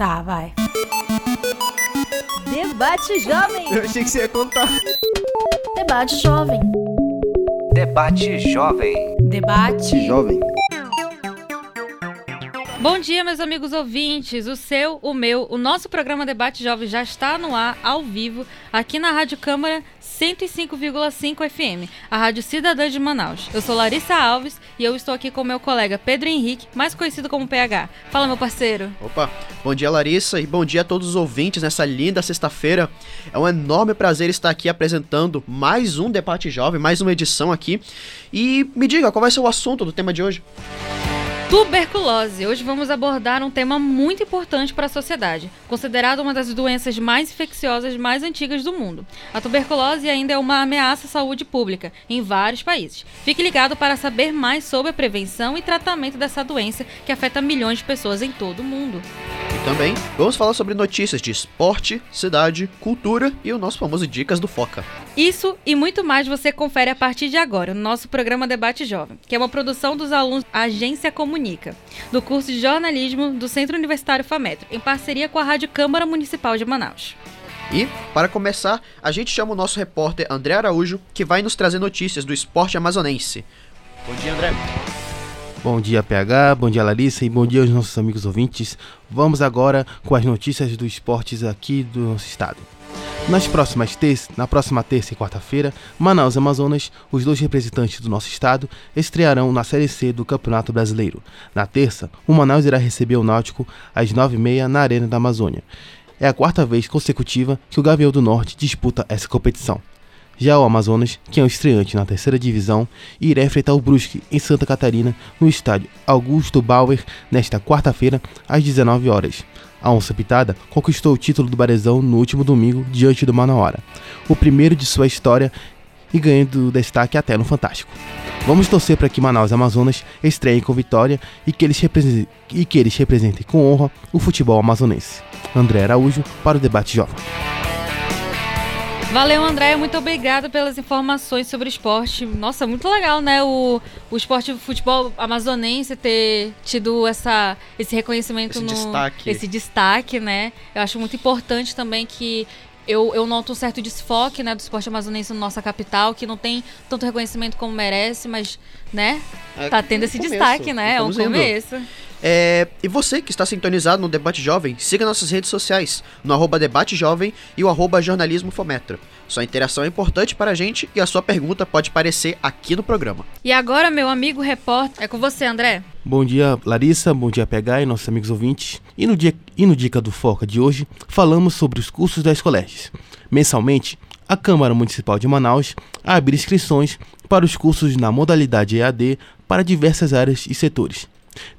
Tá, vai. Debate Jovem. Eu achei que você ia contar. Debate Jovem. Debate Jovem. Debate. Jovem. Bom dia, meus amigos ouvintes. O seu, o meu, o nosso programa Debate Jovem já está no ar, ao vivo, aqui na Rádio Câmara 105,5 FM, a Rádio Cidadã de Manaus. Eu sou Larissa Alves e eu estou aqui com meu colega Pedro Henrique, mais conhecido como PH. Fala, meu parceiro. Opa, bom dia Larissa e bom dia a todos os ouvintes nessa linda sexta-feira. É um enorme prazer estar aqui apresentando mais um Debate Jovem, mais uma edição aqui. E me diga, qual vai ser o assunto do tema de hoje? Tuberculose. Hoje vamos abordar um tema muito importante para a sociedade, considerado uma das doenças mais infecciosas mais antigas do mundo. A tuberculose ainda é uma ameaça à saúde pública em vários países. Fique ligado para saber mais sobre a prevenção e tratamento dessa doença que afeta milhões de pessoas em todo o mundo. E também vamos falar sobre notícias de esporte, cidade, cultura e o nosso famoso Dicas do Foca. Isso e muito mais você confere a partir de agora no nosso programa Debate Jovem, que é uma produção dos alunos Agência Comunica, do curso de jornalismo do Centro Universitário FAMETRO, em parceria com a Rádio Câmara Municipal de Manaus. E, para começar, a gente chama o nosso repórter André Araújo, que vai nos trazer notícias do esporte amazonense. Bom dia, André. Bom dia, PH, bom dia, Larissa e bom dia aos nossos amigos ouvintes. Vamos agora com as notícias dos esportes aqui do nosso estado. Nas próximas terça, na próxima terça e quarta-feira, Manaus e Amazonas, os dois representantes do nosso estado, estrearão na Série C do Campeonato Brasileiro. Na terça, o Manaus irá receber o Náutico às 9h30 na Arena da Amazônia. É a quarta vez consecutiva que o Gavião do Norte disputa essa competição. Já o Amazonas, que é o estreante na terceira divisão, irá enfrentar o Brusque em Santa Catarina no estádio Augusto Bauer nesta quarta-feira às 19 horas. A Onça Pitada conquistou o título do Barezão no último domingo diante do Manauara, o primeiro de sua história e ganhando destaque até no Fantástico. Vamos torcer para que Manaus e Amazonas estreiem com vitória e que, eles e que eles representem com honra o futebol amazonense. André Araújo para o Debate Jovem. Valeu, André. Muito obrigada pelas informações sobre o esporte. Nossa, muito legal, né? O, o esporte o futebol amazonense ter tido essa, esse reconhecimento Esse no. destaque. Esse destaque, né? Eu acho muito importante também que. Eu, eu noto um certo desfoque né, do esporte amazonense na nossa capital, que não tem tanto reconhecimento como merece, mas, né? É, tá tendo esse começo. destaque, né? É um Estamos indo. É, e você que está sintonizado no Debate Jovem, siga nossas redes sociais, no arroba Debate Jovem e o arroba Jornalismo Fometra. Sua interação é importante para a gente e a sua pergunta pode aparecer aqui no programa. E agora, meu amigo repórter, é com você, André. Bom dia, Larissa. Bom dia, PH e nossos amigos ouvintes. E no, dia, e no Dica do Foca de hoje, falamos sobre os cursos das colégios. Mensalmente, a Câmara Municipal de Manaus abre inscrições para os cursos na modalidade EAD para diversas áreas e setores.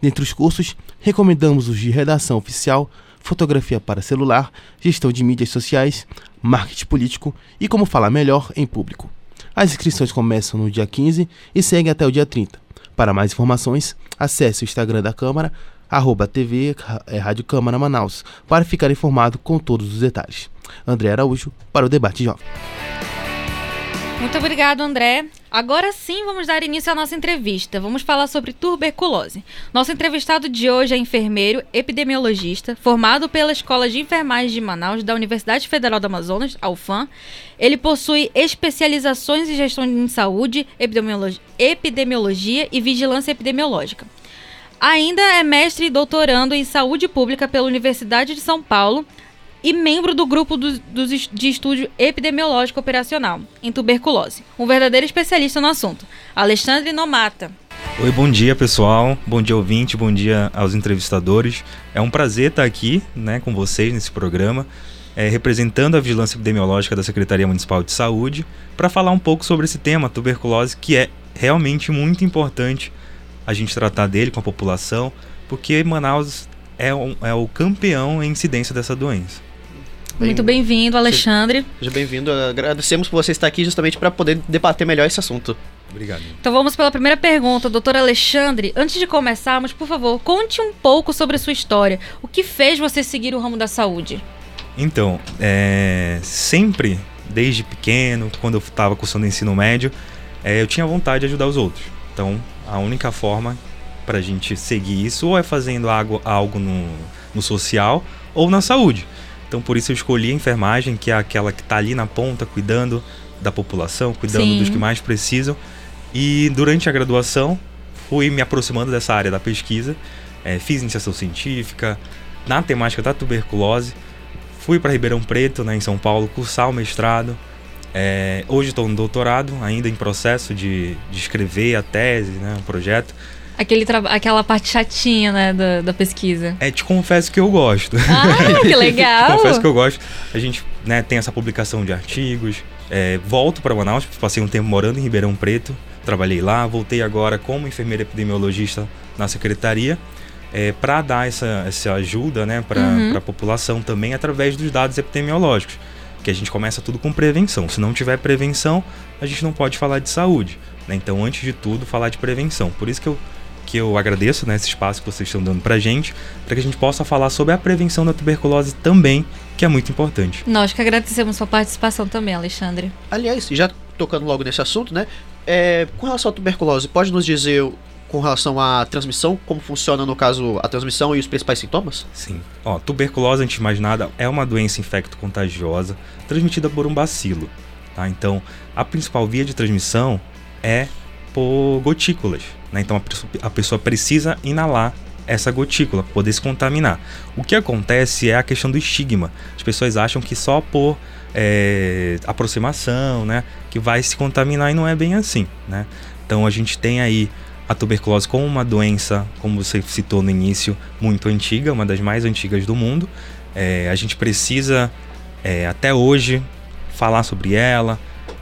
Dentre os cursos, recomendamos os de redação oficial, fotografia para celular, gestão de mídias sociais, marketing político e como falar melhor em público. As inscrições começam no dia 15 e seguem até o dia 30. Para mais informações, acesse o Instagram da Câmara, arroba TV é, Rádio Câmara Manaus, para ficar informado com todos os detalhes. André Araújo, para o Debate Jovem. Muito obrigado, André. Agora sim vamos dar início à nossa entrevista. Vamos falar sobre tuberculose. Nosso entrevistado de hoje é enfermeiro epidemiologista, formado pela Escola de Enfermagem de Manaus da Universidade Federal do Amazonas, a UFAM. Ele possui especializações em gestão em saúde, epidemiologia, epidemiologia e vigilância epidemiológica. Ainda é mestre e doutorando em saúde pública pela Universidade de São Paulo, e membro do grupo do, est- de estúdio epidemiológico operacional em tuberculose. Um verdadeiro especialista no assunto. Alexandre Nomata. Oi, bom dia pessoal, bom dia ouvinte, bom dia aos entrevistadores. É um prazer estar aqui né, com vocês nesse programa, é, representando a vigilância epidemiológica da Secretaria Municipal de Saúde, para falar um pouco sobre esse tema, tuberculose, que é realmente muito importante a gente tratar dele com a população, porque Manaus é, um- é o campeão em incidência dessa doença. Bem- Muito bem-vindo, Alexandre. Seja bem-vindo. Agradecemos por você estar aqui justamente para poder debater melhor esse assunto. Obrigado. Então vamos pela primeira pergunta, doutor Alexandre. Antes de começarmos, por favor, conte um pouco sobre a sua história. O que fez você seguir o ramo da saúde? Então, é, sempre, desde pequeno, quando eu estava cursando ensino médio, é, eu tinha vontade de ajudar os outros. Então, a única forma para a gente seguir isso ou é fazendo algo, algo no, no social ou na saúde. Então por isso eu escolhi a enfermagem, que é aquela que está ali na ponta, cuidando da população, cuidando Sim. dos que mais precisam. E durante a graduação fui me aproximando dessa área da pesquisa, eh, fiz iniciação científica na temática da tuberculose, fui para Ribeirão Preto, né, em São Paulo, cursar o mestrado. Eh, hoje estou no doutorado, ainda em processo de, de escrever a tese, né, o projeto. Aquele aquela parte chatinha, né, da, da pesquisa. É, te confesso que eu gosto. Ah, que legal! Confesso que eu gosto. A gente né, tem essa publicação de artigos. é, volto para Manaus, passei um tempo morando em Ribeirão Preto, trabalhei lá, voltei agora como enfermeira epidemiologista na secretaria. para dar essa, essa ajuda né, para Uhum. a população também através dos dados epidemiológicos. Que a gente começa tudo com prevenção. Se não tiver prevenção, a gente não pode falar de saúde. né? Então, antes de tudo, falar de prevenção. Por isso que eu, que eu agradeço né, esse espaço que vocês estão dando para gente, para que a gente possa falar sobre a prevenção da tuberculose também, que é muito importante. Nós que agradecemos sua participação também, Alexandre. Aliás, já tocando logo nesse assunto, né? É, com relação à tuberculose, pode nos dizer com relação à transmissão, como funciona no caso a transmissão e os principais sintomas? Sim. Ó, tuberculose, antes de mais nada, é uma doença infecto-contagiosa transmitida por um bacilo. Tá? Então, a principal via de transmissão é por gotículas. Né? Então, a pessoa, precisa inalar essa gotícula para poder se contaminar. O que acontece é a questão do estigma. As pessoas acham que só por é, aproximação, né, que vai se contaminar e não é bem assim, né? Então a gente tem aí a tuberculose como uma doença, como você citou no início, muito antiga, uma das mais antigas do mundo. É, a gente precisa é, até hoje falar sobre ela,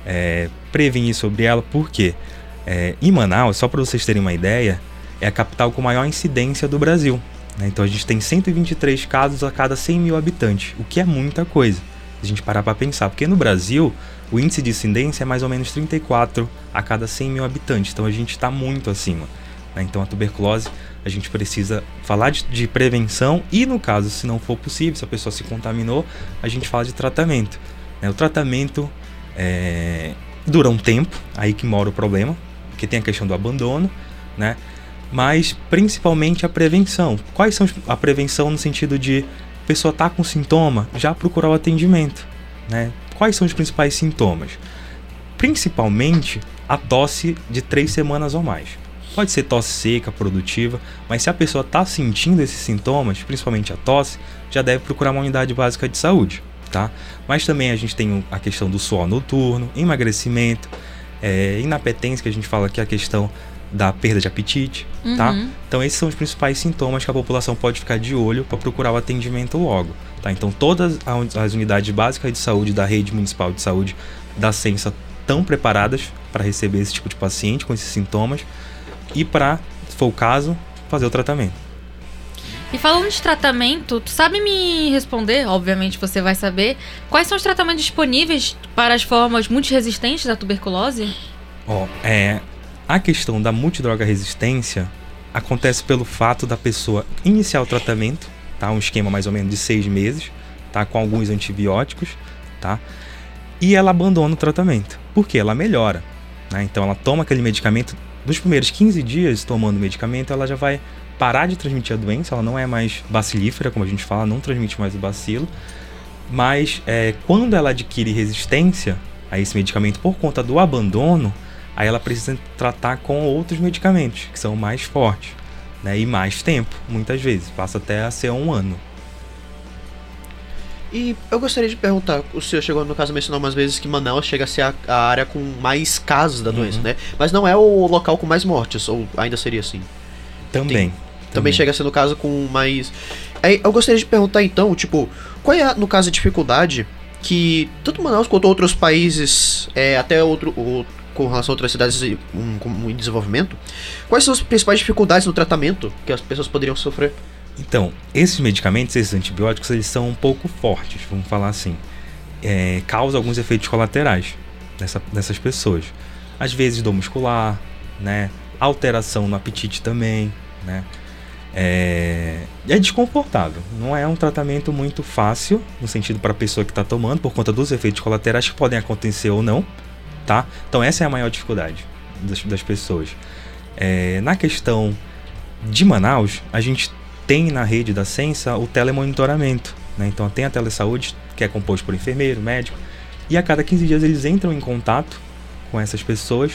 é, prevenir sobre ela, porque é, em Manaus, só para vocês terem uma ideia, é a capital com maior incidência do Brasil. né? Então a gente tem 123 casos a cada 100 mil habitantes, o que é muita coisa. Se a gente parar para pensar, porque no Brasil o índice de incidência é mais ou menos 34 a cada 100 mil habitantes, então a gente está muito acima. né? Então a tuberculose a gente precisa falar de, de prevenção e no caso se não for possível, se a pessoa se contaminou, a gente fala de tratamento. né? O tratamento é, dura um tempo, aí que mora o problema, porque tem a questão do abandono, né? Mas principalmente a prevenção. Quais são a prevenção no sentido de a pessoa tá com sintoma, já procurar o atendimento, né? Quais são os principais sintomas? Principalmente a tosse de três semanas ou mais. Pode ser tosse seca, produtiva, mas se a pessoa está sentindo esses sintomas, principalmente a tosse, já deve procurar uma unidade básica de saúde, tá? Mas também a gente tem a questão do suor noturno, emagrecimento, é, inapetência, que a gente fala que é a questão da perda de apetite, tá? Uhum. Então esses são os principais sintomas que a população pode ficar de olho para procurar o atendimento logo, tá? Então todas as unidades básicas de saúde da rede municipal de saúde da Censa estão preparadas para receber esse tipo de paciente com esses sintomas e para, se for o caso, fazer o tratamento. E falando de tratamento, tu sabe me responder, obviamente você vai saber, quais são os tratamentos disponíveis para as formas multiresistentes da tuberculose? Ó, é, a questão da multidroga resistência acontece pelo fato da pessoa iniciar o tratamento, tá? Um esquema mais ou menos de seis meses, tá? Com alguns antibióticos, tá? E ela abandona o tratamento. Por quê? Ela melhora, né? Então ela toma aquele medicamento, nos primeiros 15 dias tomando medicamento, ela já vai parar de transmitir a doença, ela não é mais bacilífera, como a gente fala, não transmite mais o bacilo. Mas é, quando ela adquire resistência a esse medicamento por conta do abandono, aí ela precisa tratar com outros medicamentos, que são mais fortes, né? E mais tempo, muitas vezes, passa até a ser um ano. E eu gostaria de perguntar, o senhor chegou no caso a mencionar umas vezes que Manaus chega a ser a, a área com mais casos da doença, Uhum. né? Mas não é o local com mais mortes, ou ainda seria assim? Também. Também chega a ser no caso com mais. Aí eu gostaria de perguntar então, tipo, qual é, no caso, a dificuldade que tanto Manaus quanto outros países, é, até outro, o- com relação a outras cidades em- um, em desenvolvimento, quais são as principais dificuldades no tratamento que as pessoas poderiam sofrer? Então, esses medicamentos, esses antibióticos, eles são um pouco fortes, vamos falar assim. É, causa alguns efeitos colaterais nessa, nessas pessoas. Às vezes dor muscular, né? Alteração no apetite também, né? É, é desconfortável. Não é um tratamento muito fácil, no sentido para a pessoa que está tomando, por conta dos efeitos colaterais que podem acontecer ou não, tá? Então essa é a maior dificuldade das, das pessoas. É, na questão de Manaus, a gente tem na rede da Sensa o telemonitoramento. Né? Então tem a telesaúde, que é composto por enfermeiro, médico, e a cada 15 dias eles entram em contato com essas pessoas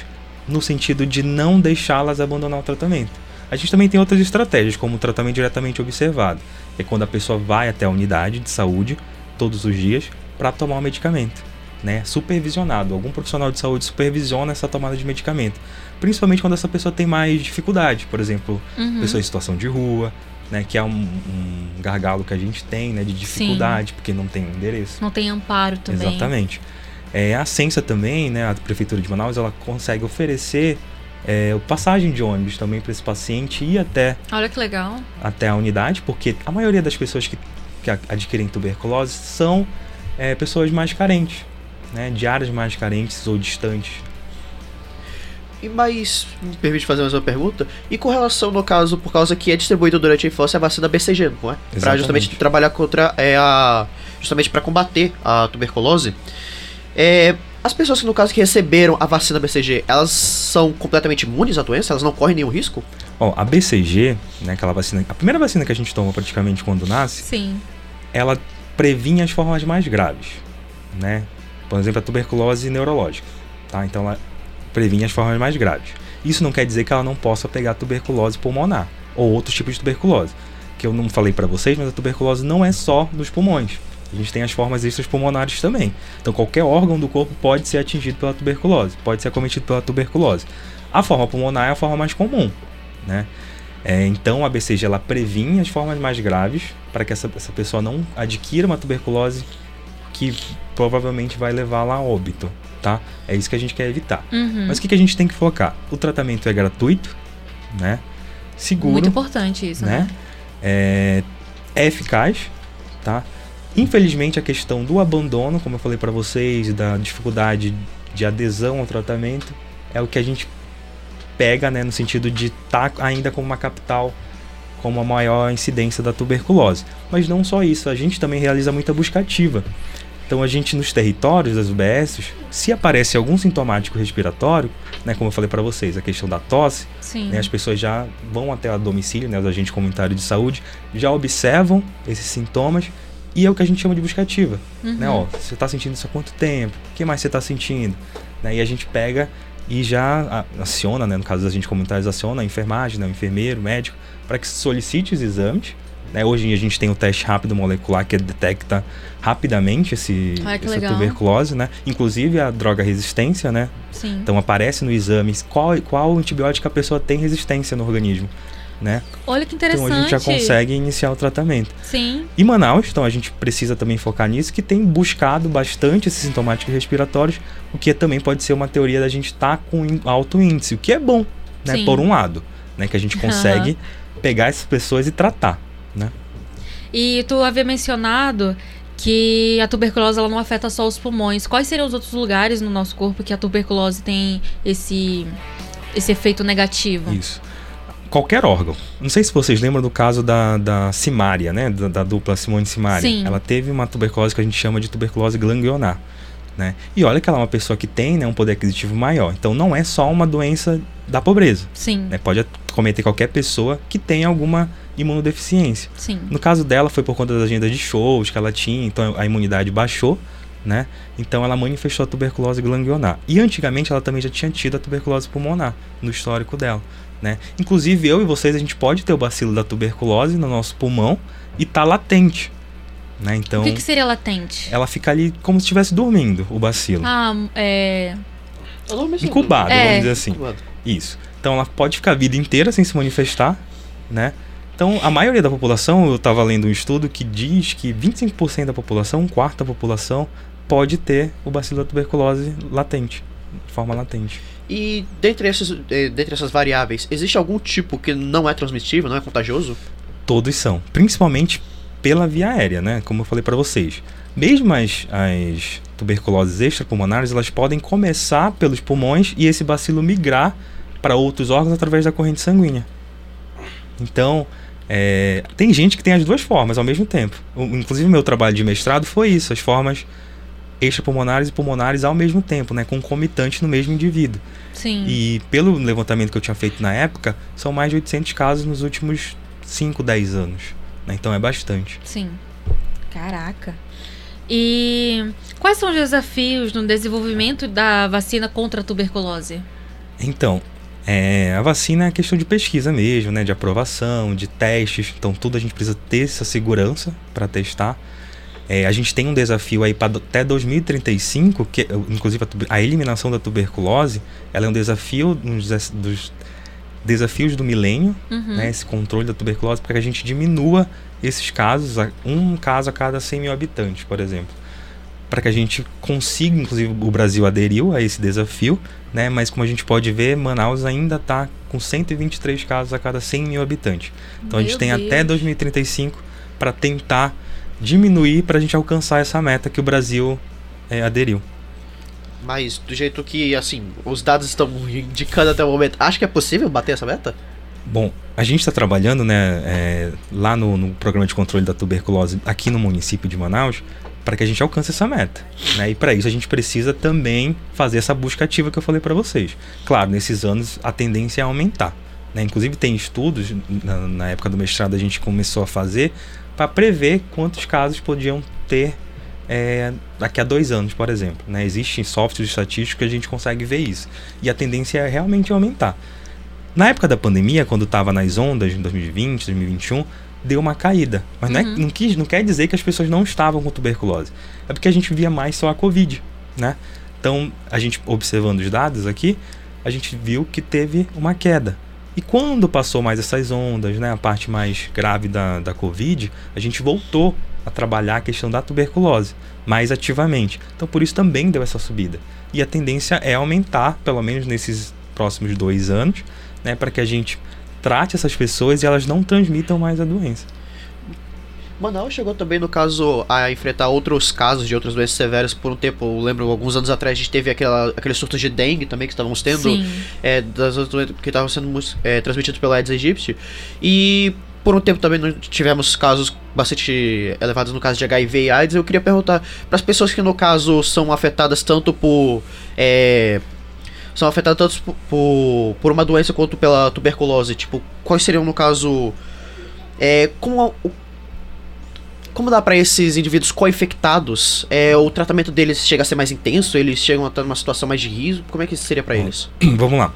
no sentido de não deixá-las abandonar o tratamento. A gente também tem outras estratégias, como o tratamento diretamente observado, que é quando a pessoa vai até a unidade de saúde todos os dias para tomar o medicamento, né? Supervisionado. Algum profissional de saúde supervisiona essa tomada de medicamento, principalmente quando essa pessoa tem mais dificuldade, por exemplo, Uhum. pessoa em situação de rua, né? Que é um, um gargalo que a gente tem, né? De dificuldade, porque não tem endereço. Não tem amparo também. Exatamente. É, a Sensa também, né, a Prefeitura de Manaus, ela consegue oferecer é, passagem de ônibus também para esse paciente ir até, Olha que legal. até a unidade, porque a maioria das pessoas que, que adquirem tuberculose são é, pessoas mais carentes, né, de áreas mais carentes ou distantes. E mas, me permite fazer mais uma pergunta? E com relação, no caso, por causa que é distribuído durante a infância a vacina BCG, não é? Pra Exatamente. justamente trabalhar contra é, a. Justamente para combater a tuberculose. É, as pessoas que, no caso, que receberam a vacina BCG, elas são completamente imunes à doença? Elas não correm nenhum risco? Ó, a BCG, né, aquela vacina, a primeira vacina que a gente toma praticamente quando nasce, Sim. ela previnha as formas mais graves, né? Por exemplo, a tuberculose neurológica, tá? Então ela previnha as formas mais graves. Isso não quer dizer que ela não possa pegar tuberculose pulmonar ou outros tipos de tuberculose, que eu não falei pra vocês, mas a tuberculose não é só dos pulmões. A gente tem as formas extrapulmonares também. Então qualquer órgão do corpo pode ser atingido pela tuberculose, pode ser acometido pela tuberculose. A forma pulmonar é a forma mais comum, né? É, então a BCG ela previne as formas mais graves para que essa, essa pessoa não adquira uma tuberculose que provavelmente vai levá-la a óbito, tá? É isso que a gente quer evitar. Uhum. Mas o que, que a gente tem que focar? O tratamento é gratuito, né? Seguro, Muito importante isso, né? né? É, é eficaz, tá? Infelizmente a questão do abandono, como eu falei para vocês, da dificuldade de adesão ao tratamento, é o que a gente pega, né, no sentido de estar ainda como uma capital com a maior incidência da tuberculose. Mas não só isso, a gente também realiza muita busca ativa. Então a gente nos territórios das UBSs, se aparece algum sintomático respiratório, né, como eu falei para vocês, a questão da tosse, né, as pessoas já vão até o domicílio, né, os agentes comunitários de saúde, já observam esses sintomas e é o que a gente chama de busca ativa. Uhum. Né, ó, você está sentindo isso há quanto tempo? O que mais você está sentindo? Né, e a gente pega e já aciona, né, no caso dos agentes comunitários, aciona a enfermagem, né, o enfermeiro, o médico, para que solicite os exames. Né, hoje em dia a gente tem o teste rápido molecular que detecta rapidamente esse, Ai, essa legal. tuberculose, né? Inclusive a droga resistência, né? Sim. Então aparece no exame qual, qual antibiótico a pessoa tem resistência no organismo, né? Olha que interessante. Então a gente já consegue iniciar o tratamento. Sim. E Manaus, então a gente precisa também focar nisso, que tem buscado bastante esses sintomáticos respiratórios, o que também pode ser uma teoria da gente estar com in- alto índice, o que é bom, né? Sim. Por um lado, né? Que a gente consegue pegar essas pessoas e tratar, né? E tu havia mencionado que a tuberculose ela não afeta só os pulmões. Quais seriam os outros lugares no nosso corpo que a tuberculose tem esse, esse efeito negativo? Isso. Qualquer órgão. Não sei se vocês lembram do caso da, da Simária, né? Da, da dupla Simone Simária. Sim. Ela teve uma tuberculose que a gente chama de tuberculose ganglionar. Né? E olha que ela é uma pessoa que tem né, um poder aquisitivo maior. Então não é só uma doença da pobreza. Sim, Né? Pode cometer qualquer pessoa que tenha alguma imunodeficiência. sim. No caso dela foi por conta das agendas de shows que ela tinha, então a imunidade baixou, né? Então ela manifestou a tuberculose ganglionar. E antigamente ela também já tinha tido a tuberculose pulmonar no histórico dela, né? Inclusive eu e vocês a gente pode ter o bacilo da tuberculose no nosso pulmão e tá latente, né? Então o que, que seria latente? ela fica ali como se estivesse dormindo, o bacilo. Ah, é. Incubado, É. vamos dizer assim. Isso. Então ela pode ficar a vida inteira sem se manifestar, né? Então a maioria da população, eu estava lendo um estudo que diz que 25% da população, um quarto da população, pode ter o bacilo da tuberculose latente, de forma latente. E dentre, esses, eh, dentre essas variáveis, existe algum tipo que não é transmissível, não é contagioso? Todos são, principalmente pela via aérea, né? Como eu falei para vocês. Mesmo as, as tuberculoses extrapulmonares, elas podem começar pelos pulmões e esse bacilo migrar para outros órgãos através da corrente sanguínea. Então, é, tem gente que tem as duas formas ao mesmo tempo. Inclusive, o meu trabalho de mestrado foi isso, as formas extrapulmonares e pulmonares ao mesmo tempo, né? Concomitante no mesmo indivíduo. Sim. E pelo levantamento que eu tinha feito na época, são mais de 800 casos nos últimos 5, 10 anos. Né? Então é bastante. Sim. Caraca. E quais são os desafios no desenvolvimento da vacina contra a tuberculose? Então, é, a vacina é questão de pesquisa mesmo, né? De aprovação, de testes. Então, tudo a gente precisa ter essa segurança para testar. É, a gente tem um desafio aí para até 2035, que inclusive a, a eliminação da tuberculose, ela é um desafio dos, dos desafios do milênio, Uhum. né? Esse controle da tuberculose para que a gente diminua esses casos, um caso a cada 100 mil habitantes, por exemplo. Para que a gente consiga, inclusive o Brasil aderiu a esse desafio, né? Mas como a gente pode ver, Manaus ainda está com 123 casos a cada 100 mil habitantes. Então a gente Meu tem até Deus. 2035 para tentar diminuir para a gente alcançar essa meta que o Brasil é, aderiu. Mas do jeito que, assim, os dados estão indicando até o momento, acho que é possível bater essa meta? Bom, a gente está trabalhando né, é, lá no, no programa de controle da tuberculose aqui no município de Manaus para que a gente alcance essa meta. Né? E para isso a gente precisa também fazer essa busca ativa que eu falei para vocês. Claro, nesses anos a tendência é aumentar. Né? Inclusive tem estudos, na, na época do mestrado a gente começou a fazer para prever quantos casos podiam ter é, daqui a dois anos, por exemplo. Né? Existem softwares estatísticos que a gente consegue ver isso. E a tendência é realmente aumentar. Na época da pandemia, quando estava nas ondas, em 2020, 2021, deu uma caída. Mas não, é- Uhum. não quis, não quer dizer que as pessoas não estavam com tuberculose. É porque a gente via mais só a Covid, né? Então, a gente observando os dados aqui, a gente viu que teve uma queda. E quando passou mais essas ondas, né, a parte mais grave da, da Covid, a gente voltou a trabalhar a questão da tuberculose mais ativamente. Então, por isso também deu essa subida. E a tendência é aumentar, pelo menos nesses próximos dois anos, né, para que a gente trate essas pessoas e elas não transmitam mais a doença. Manaus chegou também, no caso, a enfrentar outros casos de outras doenças severas por um tempo. Eu lembro, alguns anos atrás, a gente teve aquela, aqueles surtos de dengue também que estávamos tendo. É, das que estavam sendo é, transmitidos pela Aedes aegypti. E por um tempo também nós tivemos casos bastante elevados no caso de HIV e AIDS. Eu queria perguntar para as pessoas que no caso são afetadas tanto por é, são afetadas tanto por, por, por uma doença quanto pela tuberculose, tipo, quais seriam no caso é, como como dá para esses indivíduos co-infectados, é, o tratamento deles chega a ser mais intenso? Eles chegam a estar numa situação mais de risco? Como é que isso seria para eles? Vamos lá.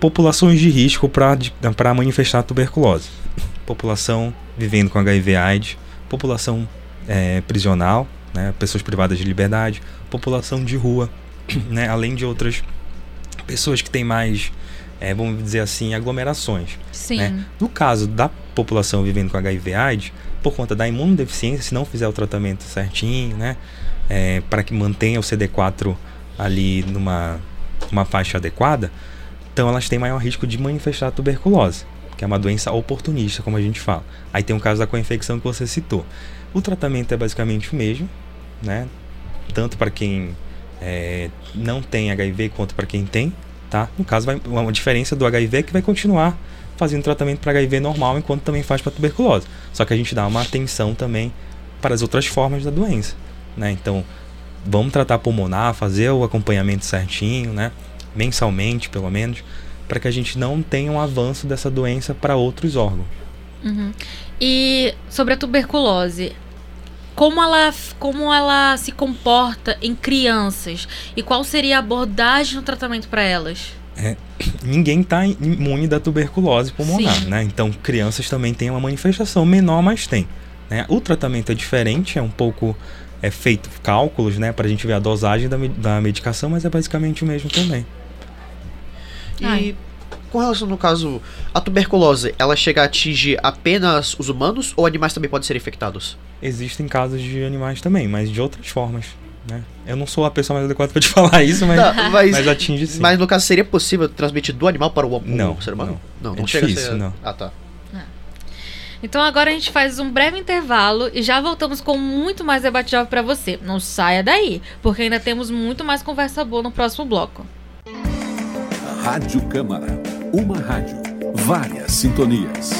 Populações de risco para manifestar tuberculose. População vivendo com HIV AIDS, população é, prisional, né, pessoas privadas de liberdade, população de rua, né, além de outras pessoas que têm mais, é, vamos dizer assim, aglomerações. Sim. né? No caso da população vivendo com HIV AIDS, por conta da imunodeficiência, se não fizer o tratamento certinho, né, é, para que mantenha o CD4 ali numa uma faixa adequada, então elas têm maior risco de manifestar tuberculose, que é uma doença oportunista, como a gente fala. Aí tem o caso da co-infecção que você citou. O tratamento é basicamente o mesmo, né? Tanto para quem é, não tem HIV quanto para quem tem, tá? No caso, vai, uma diferença do HIV é que vai continuar fazendo tratamento para HIV normal, enquanto também faz para tuberculose. Só que a gente dá uma atenção também para as outras formas da doença, né? Então, vamos tratar pulmonar, fazer o acompanhamento certinho, né? Mensalmente, pelo menos, para que a gente não tenha um avanço dessa doença para outros órgãos. Uhum. E sobre a tuberculose, como ela, como ela se comporta em crianças e qual seria a abordagem no tratamento para elas? Ninguém está imune da tuberculose pulmonar, Sim. né? Então, crianças também têm uma manifestação menor, mas tem. Né? O tratamento é diferente, é um pouco é feito cálculos, né, para a gente ver a dosagem da, da medicação, mas é basicamente o mesmo também. E Ai. com relação, no caso, a tuberculose, ela chega a atingir apenas os humanos ou animais também podem ser infectados? Existem casos de animais também, mas de outras formas. Né? Eu não sou a pessoa mais adequada para te falar isso, mas, Tá, mas, mas atinge sim. mas no caso, seria possível transmitir do animal para o, o Não, ser humano? Não, É não, chega a difícil, ser. não. Ah, tá. Então agora a gente faz um breve intervalo e já voltamos com muito mais debate jovem para você. Não saia daí, porque ainda temos muito mais conversa boa no próximo bloco. Rádio Câmara. Uma rádio. Várias sintonias.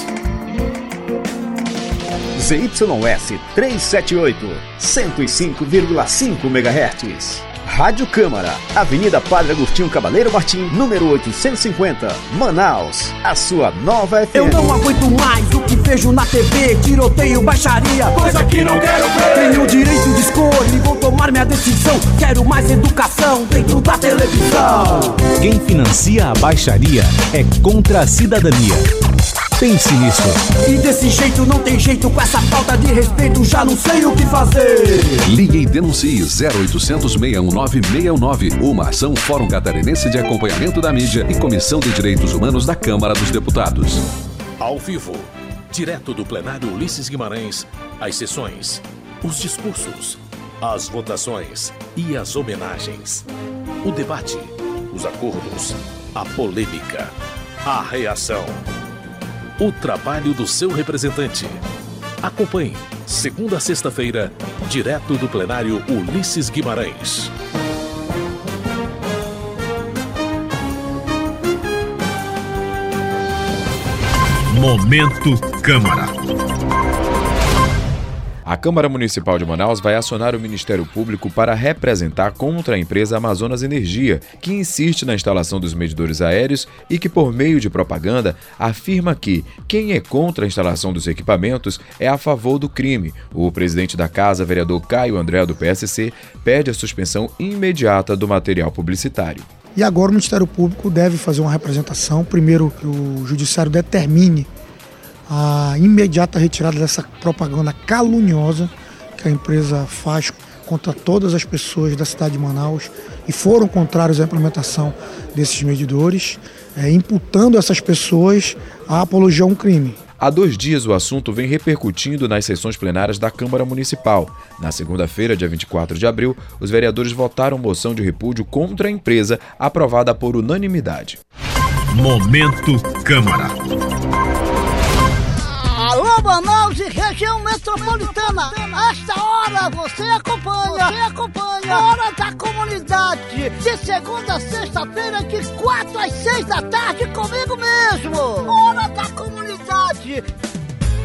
ZYS 378, 105,5 MHz. Rádio Câmara, Avenida Padre Agostinho Cabaleiro Martim, número 850, Manaus, a sua nova FM. Eu não aguento mais o que vejo na TV, tiroteio, baixaria, coisa que não quero ver. Tenho direito de escolha e vou tomar minha decisão. Quero mais educação dentro da televisão. Quem financia a baixaria é contra a cidadania. Pense nisso. E desse jeito não tem jeito, com essa falta de respeito, já não sei o que fazer. Ligue e denuncie 0800 619 619. Uma ação Fórum Catarinense de Acompanhamento da Mídia e Comissão de Direitos Humanos da Câmara dos Deputados. Ao vivo, direto do plenário Ulisses Guimarães, as sessões, os discursos, as votações e as homenagens. O debate, os acordos, a polêmica, a reação. O trabalho do seu representante. Acompanhe, segunda a sexta-feira, direto do plenário Ulisses Guimarães. Momento Câmara. A Câmara Municipal de Manaus vai acionar o Ministério Público para representar contra a empresa Amazonas Energia, que insiste na instalação dos medidores aéreos e que, por meio de propaganda, afirma que quem é contra a instalação dos equipamentos é a favor do crime. O presidente da casa, vereador Caio André, do PSC, pede a suspensão imediata do material publicitário. E agora o Ministério Público deve fazer uma representação, primeiro que o Judiciário determine a imediata retirada dessa propaganda caluniosa que a empresa faz contra todas as pessoas da cidade de Manaus e foram contrários à implementação desses medidores, é, imputando essas pessoas a apologia a um crime. Há dois dias o assunto vem repercutindo nas sessões plenárias da Câmara Municipal. Na segunda-feira, dia 24 de abril, os vereadores votaram moção de repúdio contra a empresa, aprovada por unanimidade. Momento Câmara. Manaus e região metropolitana. Esta hora você acompanha. Você acompanha. Hora da comunidade. De segunda a sexta-feira, de quatro às seis da tarde, comigo mesmo. Hora da comunidade.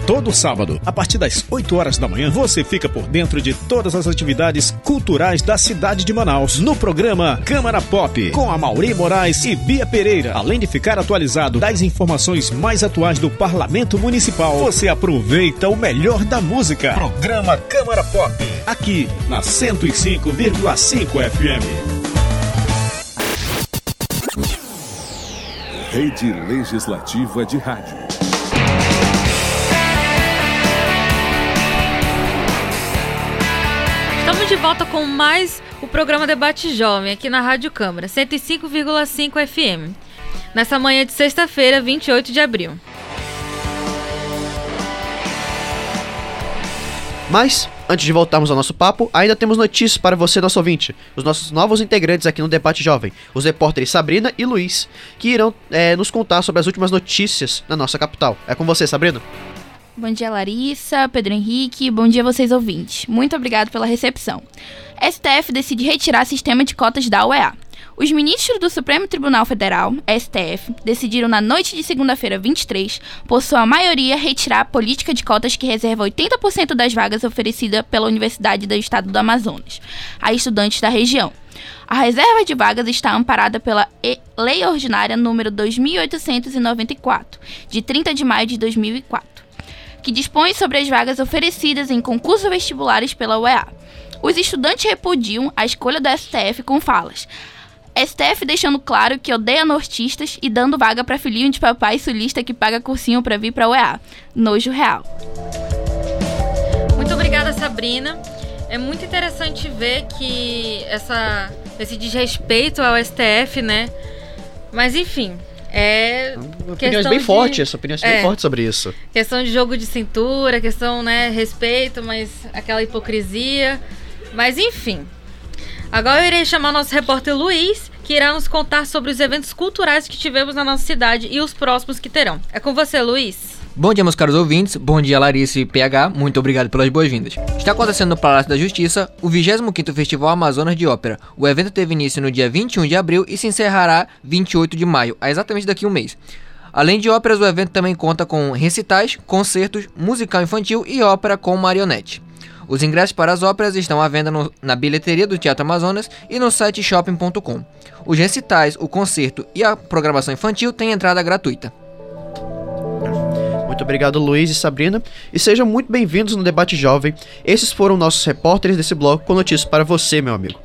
Todo sábado, a partir das 8 horas da manhã, você fica por dentro de todas as atividades culturais da cidade de Manaus. No programa Câmara Pop, com a Mauri Moraes e Bia Pereira. Além de ficar atualizado das informações mais atuais do Parlamento Municipal, você aproveita o melhor da música. Programa Câmara Pop, aqui na 105,5 FM. Rede Legislativa de Rádio. Volta com mais o programa Debate Jovem aqui na Rádio Câmara, 105,5 FM. Nessa manhã de sexta-feira, 28 de abril. Mas, antes de voltarmos ao nosso papo, ainda temos notícias para você, nosso ouvinte. Os nossos novos integrantes aqui no Debate Jovem, os repórteres Sabrina e Luiz, que irão é, nos contar sobre as últimas notícias na nossa capital. É com você, Sabrina. Bom dia, Larissa, Pedro Henrique. Bom dia, vocês ouvintes. Muito obrigado pela recepção. STF decide retirar sistema de cotas da UEA. Os ministros do Supremo Tribunal Federal, STF, decidiram na noite de segunda-feira 23, por sua maioria, retirar a política de cotas que reserva 80% das vagas oferecidas pela Universidade do Estado do Amazonas a estudantes da região. A reserva de vagas está amparada pela Lei Ordinária número 2894, de 30 de maio de 2004 que dispõe sobre as vagas oferecidas em concursos vestibulares pela UEA. Os estudantes repudiam a escolha do STF com falas. STF deixando claro que odeia nortistas e dando vaga para filhinho de papai sulista que paga cursinho para vir para UEA. Nojo real. Muito obrigada, Sabrina. É muito interessante ver que essa, esse desrespeito ao STF, né? Mas enfim, é. Opiniões bem de... fortes, essa opinião é bem forte sobre isso. Questão de jogo de cintura, questão, né, respeito, mas aquela hipocrisia. Mas enfim. Agora eu irei chamar nosso repórter Luiz, que irá nos contar sobre os eventos culturais que tivemos na nossa cidade e os próximos que terão. É com você, Luiz. Bom dia, meus caros ouvintes. Bom dia, Larissa e PH. Muito obrigado pelas boas-vindas. Está acontecendo no Palácio da Justiça o 25º Festival Amazonas de Ópera. O evento teve início no dia 21 de abril e se encerrará 28 de maio, exatamente daqui a um mês. Além de óperas, o evento também conta com recitais, concertos, musical infantil e ópera com marionete. Os ingressos para as óperas estão à venda no- na bilheteria do Teatro Amazonas e no site shopping.com. Os recitais, o concerto e a programação infantil têm entrada gratuita. Muito obrigado, Luiz e Sabrina. E sejam muito bem-vindos no Debate Jovem. Esses foram nossos repórteres desse bloco com notícias para você, meu amigo.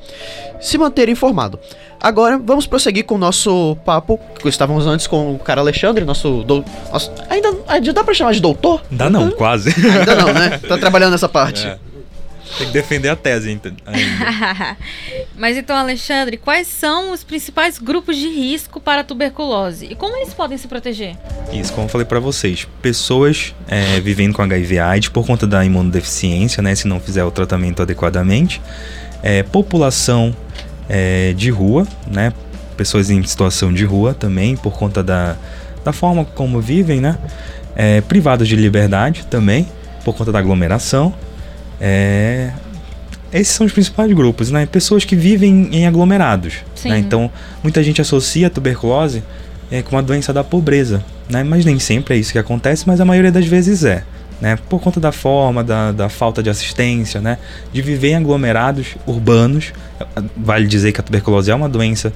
Se manter informado. Agora, vamos prosseguir com o nosso papo, que estávamos antes com o cara Alexandre, nosso... dou- nosso ainda, ainda dá pra chamar de doutor? Dá não, quase. Ainda não, né? Tá trabalhando nessa parte. É. Tem que defender a tese ainda. Mas então, Alexandre, quais são os principais grupos de risco para a tuberculose e como eles podem se proteger? Isso, como eu falei pra vocês, pessoas é, vivendo com HIV AIDS por conta da imunodeficiência, né, se não fizer o tratamento adequadamente, é, população é, de rua, né, pessoas em situação de rua também por conta da, da forma como vivem, né, é, privados de liberdade também por conta da aglomeração, é, esses são os principais grupos, né? Pessoas que vivem em aglomerados. Né? Então, muita gente associa a tuberculose é, com uma doença da pobreza, né? Mas nem sempre é isso que acontece, mas a maioria das vezes é. Né? Por conta da forma, da, da falta de assistência, né? De viver em aglomerados urbanos. Vale dizer que a tuberculose é uma doença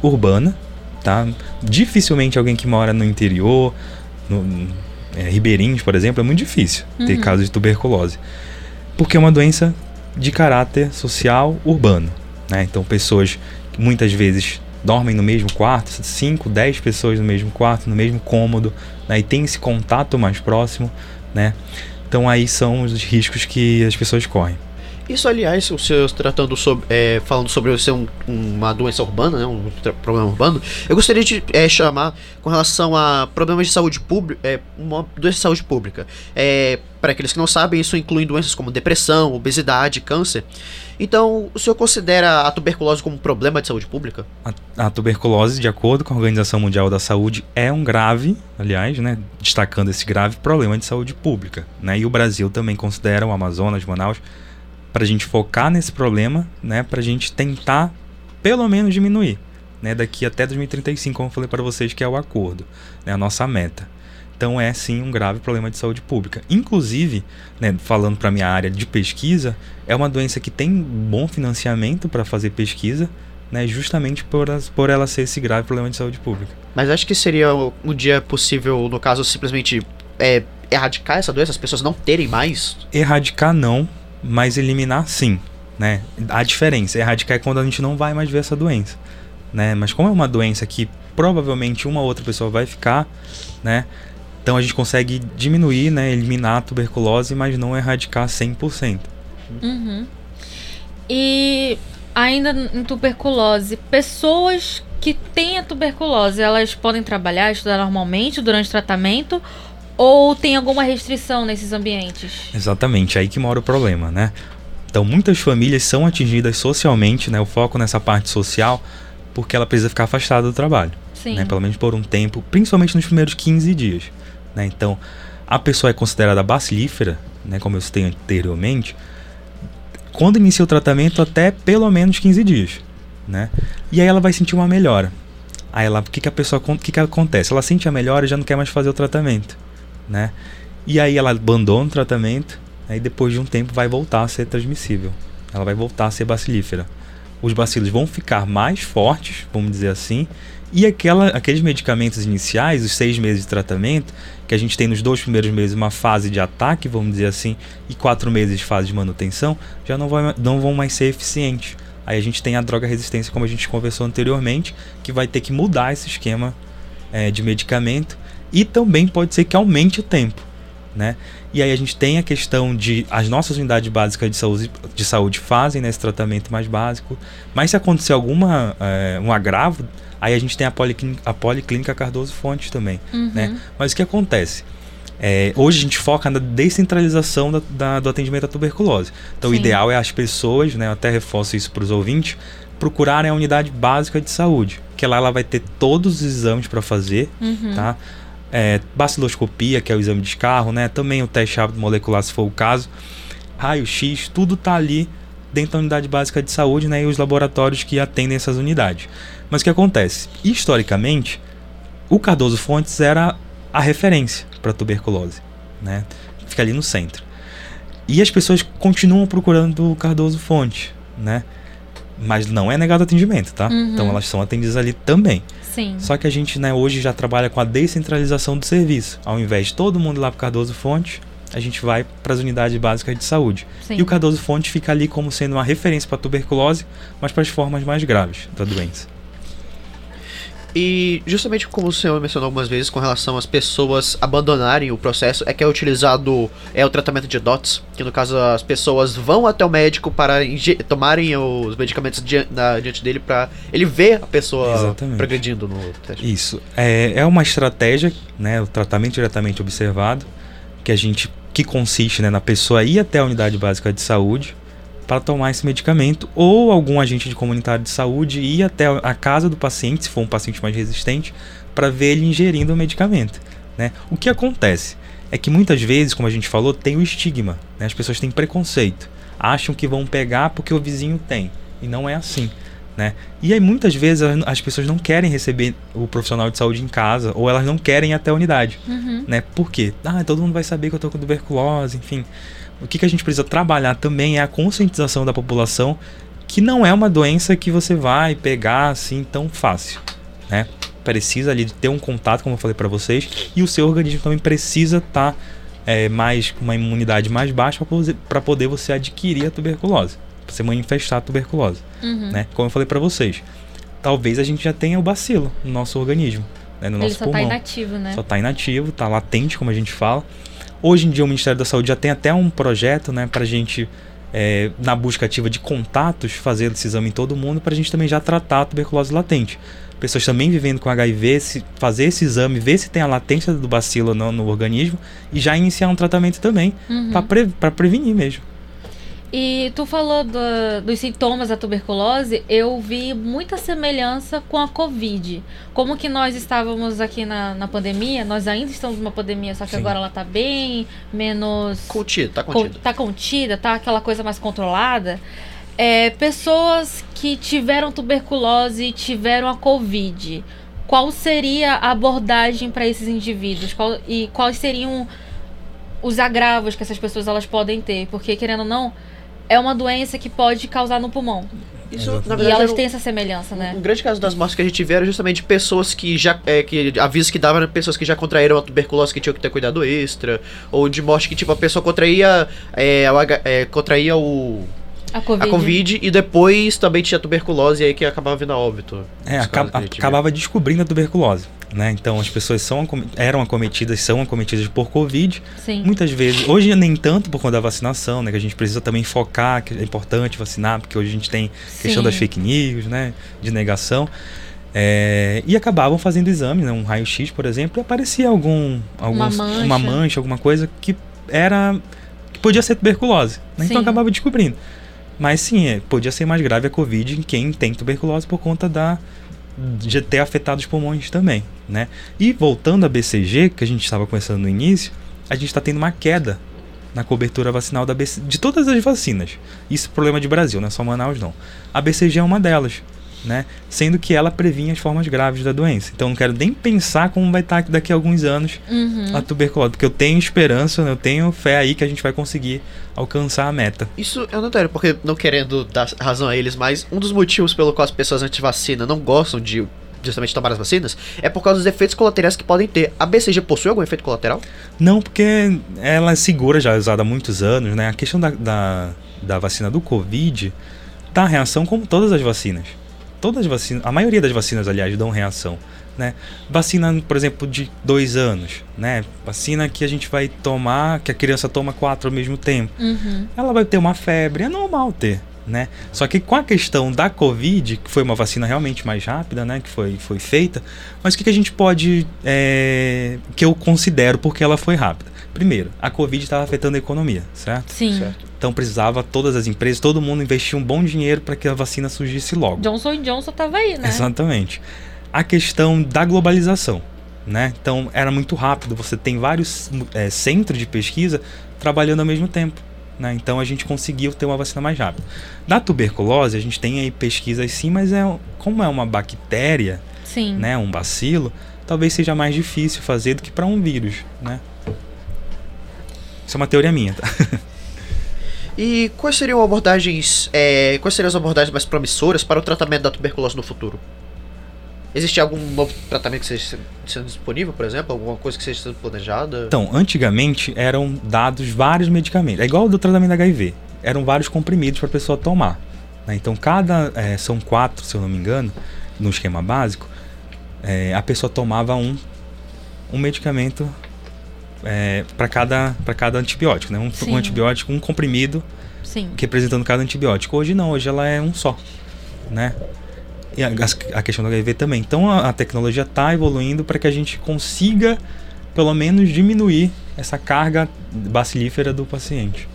urbana, tá? Dificilmente alguém que mora no interior, no, é, Ribeirinhos, por exemplo, é muito difícil ter Uhum. casos de tuberculose. Porque é uma doença de caráter social urbano. Né? Então, pessoas que muitas vezes dormem no mesmo quarto, 5, 10 pessoas no mesmo quarto, no mesmo cômodo, né? e tem esse contato mais próximo. Né? Então, aí são os riscos que as pessoas correm. Isso, aliás, o senhor tratando sobre, é, falando sobre ser um- uma doença urbana, né, um problema urbano, eu gostaria de é, chamar com relação a problemas de saúde pública, é, uma doença de saúde pública. É, para aqueles que não sabem, isso inclui doenças como depressão, obesidade, câncer. Então, o senhor considera a tuberculose como um problema de saúde pública? A, a tuberculose, de acordo com a Organização Mundial da Saúde, é um grave, aliás, né, destacando esse grave problema de saúde pública. Né, e o Brasil também considera o Amazonas, Manaus, para a gente focar nesse problema, né, para a gente tentar, pelo menos, diminuir. Né, daqui até 2035, como eu falei para vocês, que é o acordo, né, a nossa meta. Então é sim um grave problema de saúde pública. Inclusive, né, falando para minha área de pesquisa, é uma doença que tem bom financiamento para fazer pesquisa, né, justamente por, as- por ela ser esse grave problema de saúde pública. Mas acho que seria um dia possível, no caso, simplesmente é, erradicar essa doença, as pessoas não terem mais? Erradicar não, mas eliminar sim, né? A diferença, erradicar é quando a gente não vai mais ver essa doença, né? Mas como é uma doença que provavelmente uma outra pessoa vai ficar, né? Então a gente consegue diminuir, né, eliminar a tuberculose, mas não erradicar 100%. Uhum. E ainda em tuberculose, pessoas que têm a tuberculose, elas podem trabalhar, estudar normalmente durante o tratamento ou tem alguma restrição nesses ambientes? Exatamente, aí que mora o problema, né? Então, muitas famílias são atingidas socialmente, né? O foco nessa parte social, porque ela precisa ficar afastada do trabalho. Sim. Né? Pelo menos por um tempo, principalmente nos primeiros 15 dias. Né? Então, a pessoa é considerada bacilífera, né? Como eu citei anteriormente, quando inicia o tratamento até pelo menos 15 dias, né? E aí ela vai sentir uma melhora. Aí ela, o que que a pessoa, o que que acontece? Ela sente a melhora e já não quer mais fazer o tratamento, né? E aí ela abandona o tratamento, aí depois de um tempo vai voltar a ser transmissível. Ela vai voltar a ser bacilífera. Os bacilos vão ficar mais fortes, vamos dizer assim, e aquela, aqueles medicamentos iniciais, os seis meses de tratamento, que a gente tem nos dois primeiros meses uma fase de ataque, vamos dizer assim, e quatro meses de fase de manutenção, já não, vai, não vão mais ser eficientes. Aí a gente tem a droga resistência, como a gente conversou anteriormente, que vai ter que mudar esse esquema eh, de medicamento e também pode ser que aumente o tempo. Né? E aí a gente tem a questão de as nossas unidades básicas de saúde, de saúde fazem né, esse tratamento mais básico, mas se acontecer alguma eh, um agravo, aí a gente tem a policlínica, a policlínica Cardoso Fontes também, Uhum. né? Mas o que acontece? É, hoje a gente foca na descentralização da, da- do atendimento à tuberculose. Então o Sim. ideal é as pessoas, né, eu até reforço isso para os ouvintes, procurarem a unidade básica de saúde, que lá ela vai ter todos os exames para fazer, Uhum. tá? É, baciloscopia, que é o exame de escarro, né? Também o teste rápido molecular, se for o caso. Raio-X, tudo tá ali dentro da unidade básica de saúde, né? E os laboratórios que atendem essas unidades. Mas o que acontece? Historicamente, o Cardoso Fontes era a referência para tuberculose, né? Fica ali no centro. E as pessoas continuam procurando o Cardoso Fonte, né? Mas não é negado atendimento, tá? Uhum. Então elas são atendidas ali também. Sim. Só que a gente, né, hoje já trabalha com a descentralização do serviço. Ao invés de todo mundo lá para Cardoso Fonte, a gente vai para as unidades básicas de saúde. Sim. E o Cardoso Fonte fica ali como sendo uma referência para tuberculose, mas para as formas mais graves da doença. E justamente como o senhor mencionou algumas vezes com relação às pessoas abandonarem o processo, é que é utilizado é o tratamento de DOTS, que no caso as pessoas vão até o médico para tomarem os medicamentos di na- diante dele para ele ver a pessoa Exatamente. progredindo no teste. Isso. É, é uma estratégia, né, o tratamento diretamente observado, que a gente que consiste né, na pessoa ir até a unidade básica de saúde para tomar esse medicamento ou algum agente de comunitário de saúde ir até a casa do paciente, se for um paciente mais resistente, para ver ele ingerindo o medicamento. Né? O que acontece é que muitas vezes, como a gente falou, tem o estigma. Né? As pessoas têm preconceito, acham que vão pegar porque o vizinho tem e não é assim. Né? E aí muitas vezes as- as pessoas não querem receber o profissional de saúde em casa ou elas não querem ir até a unidade. Uhum. Né? Por quê? Ah, todo mundo vai saber que eu tô com tuberculose, enfim. O que, que a gente precisa trabalhar também é a conscientização da população que não é uma doença que você vai pegar assim tão fácil, né? Precisa ali de ter um contato, como eu falei para vocês, e o seu organismo também precisa estar mais com uma imunidade mais baixa para poder você adquirir a tuberculose, pra você manifestar a tuberculose, Uhum. né? Como eu falei para vocês, talvez a gente já tenha o bacilo no nosso organismo, né? no Ele nosso só tá inativo, né? Só está inativo, está latente, como a gente fala. Hoje em dia o Ministério da Saúde já tem até um projeto, né, para a gente, é, na busca ativa de contatos, fazer esse exame em todo mundo, para a gente também já tratar a tuberculose latente. Pessoas também vivendo com HIV, se, fazer esse exame, ver se tem a latência do bacilo ou não no organismo e já iniciar um tratamento também, Uhum. para pre, prevenir mesmo. E tu falou do- dos sintomas da tuberculose, eu vi muita semelhança com a Covid. Como que nós estávamos aqui na, na pandemia, nós ainda estamos numa pandemia, só que Sim. agora ela tá bem menos. Contida, tá con- contida. tá contida, tá aquela coisa mais controlada. É, pessoas que tiveram tuberculose e tiveram a Covid, qual seria a abordagem para esses indivíduos? Qual- e quais seriam os agravos que essas pessoas elas podem ter? Porque, querendo ou não, é uma doença que pode causar no pulmão. Isso, na e verdade, elas têm essa semelhança, né? Um grande caso das mortes que a gente vê era justamente pessoas que já. É, que avisos que davam eram pessoas que já contraíram a tuberculose que tinham que ter cuidado extra. Ou de morte que, tipo, a pessoa contraía. É, é, contraía o. A Covid. A Covid e depois também tinha tuberculose e aí que acabava vindo a óbito. É, acaba- acabava descobrindo a tuberculose. Né? Então as pessoas são, acom- eram acometidas, são acometidas por Covid. Sim. Muitas vezes, hoje nem tanto por conta da vacinação, né? Que a gente precisa também focar, que é importante vacinar, porque hoje a gente tem questão Sim. das fake news, né? De negação. É, e acabavam fazendo exame, né? um raio-x, por exemplo, e aparecia algum, algum Uma mancha. uma mancha, alguma coisa que era que podia ser tuberculose. né? Então acabava descobrindo. Mas sim, é, podia ser mais grave a Covid em quem tem tuberculose por conta da de ter afetado os pulmões também, né? E voltando à BCG, que a gente estava conversando no início, a gente está tendo uma queda na cobertura vacinal da BC, de todas as vacinas. Isso é problema de Brasil, não é só Manaus não. A BCG é uma delas, né? Sendo que ela previnha as formas graves da doença. Então eu não quero nem pensar como vai estar daqui a alguns anos Uhum. a tuberculose, porque eu tenho esperança, eu tenho fé aí que a gente vai conseguir alcançar a meta. Isso eu não entendo, porque não querendo dar razão a eles, mas um dos motivos pelo qual as pessoas anti-vacina não gostam de justamente tomar as vacinas é por causa dos efeitos colaterais que podem ter. A BCG possui algum efeito colateral? Não, porque ela é segura, já é usada há muitos anos, né? A questão da, da, da vacina do Covid dá reação como todas as vacinas. Todas as vacinas, a maioria das vacinas, aliás, dão reação. Né? Vacina, por exemplo, de dois anos, né? Vacina que a gente vai tomar, que a criança toma quatro ao mesmo tempo. Uhum. Ela vai ter uma febre, é normal ter, né? Só que com a questão da Covid, que foi uma vacina realmente mais rápida, né? Que foi, foi feita, mas o que, que a gente pode. é, que eu considero porque ela foi rápida? Primeiro, a Covid estava afetando a economia, certo? Sim. Certo. Então precisava todas as empresas, todo mundo investir um bom dinheiro para que a vacina surgisse logo. Johnson Johnson tava aí, né? Exatamente. A questão da globalização, né? Então era muito rápido. Você tem vários é, centros de pesquisa trabalhando ao mesmo tempo. Né? Então a gente conseguiu ter uma vacina mais rápida. Da tuberculose, a gente tem aí pesquisas sim, mas é, como é uma bactéria, Sim. né? um bacilo, talvez seja mais difícil fazer do que para um vírus. Né? Isso é uma teoria minha, tá? E quais seriam abordagens, é, quais seriam as abordagens mais promissoras para o tratamento da tuberculose no futuro? Existe algum novo tratamento que esteja sendo disponível, por exemplo? Alguma coisa que esteja sendo planejada? Então, antigamente eram dados vários medicamentos. É igual do tratamento da HIV. Eram vários comprimidos para a pessoa tomar. né? Então, cada. é, são quatro, se eu não me engano, no esquema básico. é, a pessoa tomava um, um medicamento para cada, pra cada antibiótico. Né? Um, um antibiótico, um comprimido Sim. representando cada antibiótico. Hoje não, hoje ela é um só, né? E a, a questão do HIV também. Então a, a tecnologia está evoluindo para que a gente consiga, pelo menos, diminuir essa carga bacilífera do paciente.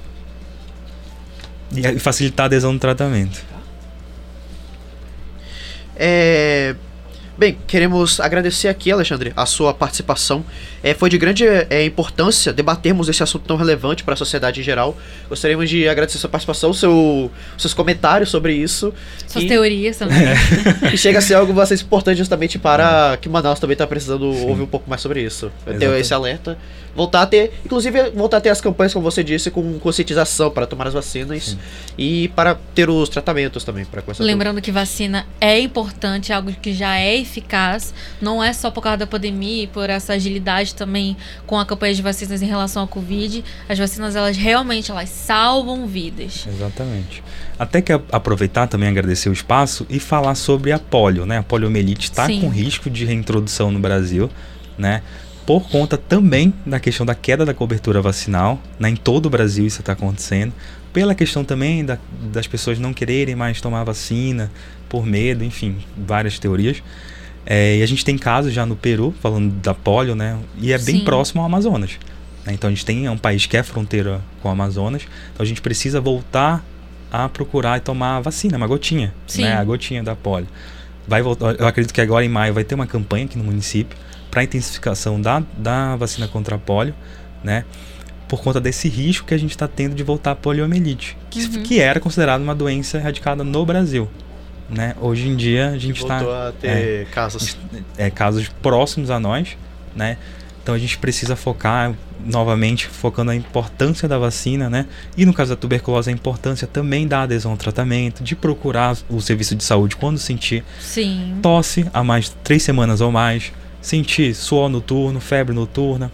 E, facilitar a adesão no tratamento. É... Bem, queremos agradecer aqui, Alexandre, a sua participação. É, foi de grande é, importância debatermos esse assunto tão relevante para a sociedade em geral. Gostaríamos de agradecer a sua participação, seu, seus comentários sobre isso. Suas E- teorias também. e chega a ser algo bastante importante justamente para que Manaus também está precisando ouvir um pouco mais sobre isso. Ter Exatamente. esse alerta. Voltar a ter, inclusive, voltar a ter as campanhas, como você disse, com conscientização para tomar as vacinas e para ter os tratamentos também. Para Lembrando que vacina é importante, é algo que já é eficaz, não é só por causa da pandemia e por essa agilidade também com a campanha de vacinas em relação ao Covid. As vacinas, elas realmente elas salvam vidas. Exatamente. Até que aproveitar também agradecer o espaço e falar sobre a polio, né? A poliomielite está Sim. com risco de reintrodução no Brasil, né? Por conta também da questão da queda da cobertura vacinal, né? Em todo o Brasil isso está acontecendo. Pela questão também da- das pessoas não quererem mais tomar vacina por medo, enfim, várias teorias. É, e a gente tem casos já no Peru, falando da polio, né? E é bem Sim. próximo ao Amazonas. né? Então a gente tem é um país que é fronteira com o Amazonas. Então a gente precisa voltar a procurar e tomar a vacina, uma gotinha, Sim. né? A gotinha da polio. Vai voltar, eu acredito que agora em maio vai ter uma campanha aqui no município para intensificação da, da vacina contra a polio, né? Por conta desse risco que a gente está tendo de voltar a poliomielite, que, Uhum. que era considerada uma doença erradicada no Brasil. Né? Hoje em dia a gente está Voltou a ter casos. é, casos próximos a nós, né? Então a gente precisa focar novamente, focando a importância da vacina, né? E no caso da tuberculose, a importância também da adesão ao tratamento, de procurar o serviço de saúde quando sentir Sim. tosse há mais de três semanas ou mais, sentir suor noturno, febre noturna,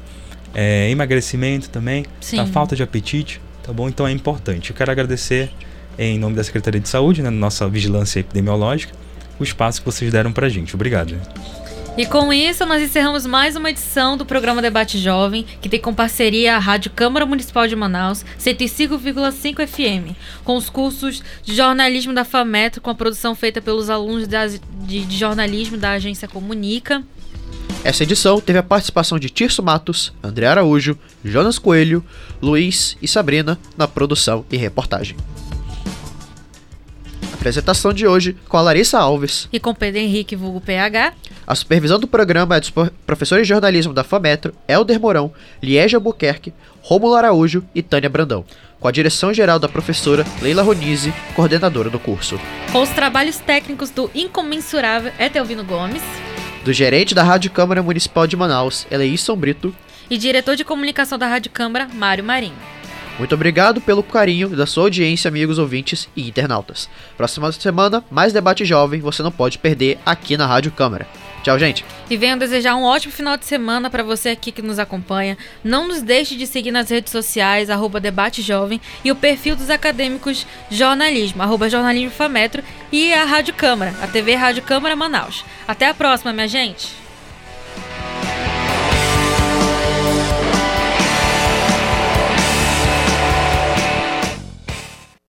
é, emagrecimento também, Sim. a falta de apetite, tá bom? Então é importante. Eu quero agradecer em nome da Secretaria de Saúde, né, nossa vigilância epidemiológica, o espaço que vocês deram pra gente. Obrigado. E com isso, nós encerramos mais uma edição do programa Debate Jovem, que tem como parceria a Rádio Câmara Municipal de Manaus, 105,5 FM, com os cursos de jornalismo da FAMETRO, com a produção feita pelos alunos de jornalismo da agência Comunica. Essa edição teve a participação de Tirso Matos, André Araújo, Jonas Coelho, Luiz e Sabrina na produção e reportagem. Apresentação de hoje com a Larissa Alves. E com Pedro Henrique, vulgo PH. A supervisão do programa é dos professores de jornalismo da FAMetro, Helder Mourão, Liege Albuquerque, Rômulo Araújo e Tânia Brandão, com a direção geral da professora Leila Ronise, coordenadora do curso. Com os trabalhos técnicos do incomensurável Etelvino Gomes Do gerente da Rádio Câmara Municipal de Manaus, Eleison Brito. e diretor de comunicação da Rádio Câmara, Mário Marinho. Muito obrigado pelo carinho da sua audiência, amigos ouvintes e internautas. Próxima semana, mais debate jovem você não pode perder aqui na Rádio Câmara. Tchau, gente. E venho desejar um ótimo final de semana para você aqui que nos acompanha. Não nos deixe de seguir nas redes sociais, arroba Debate Jovem, e o perfil dos acadêmicos Jornalismo, arroba Jornalismo Fametro, e a Rádio Câmara, a TV Rádio Câmara Manaus. Até a próxima, minha gente!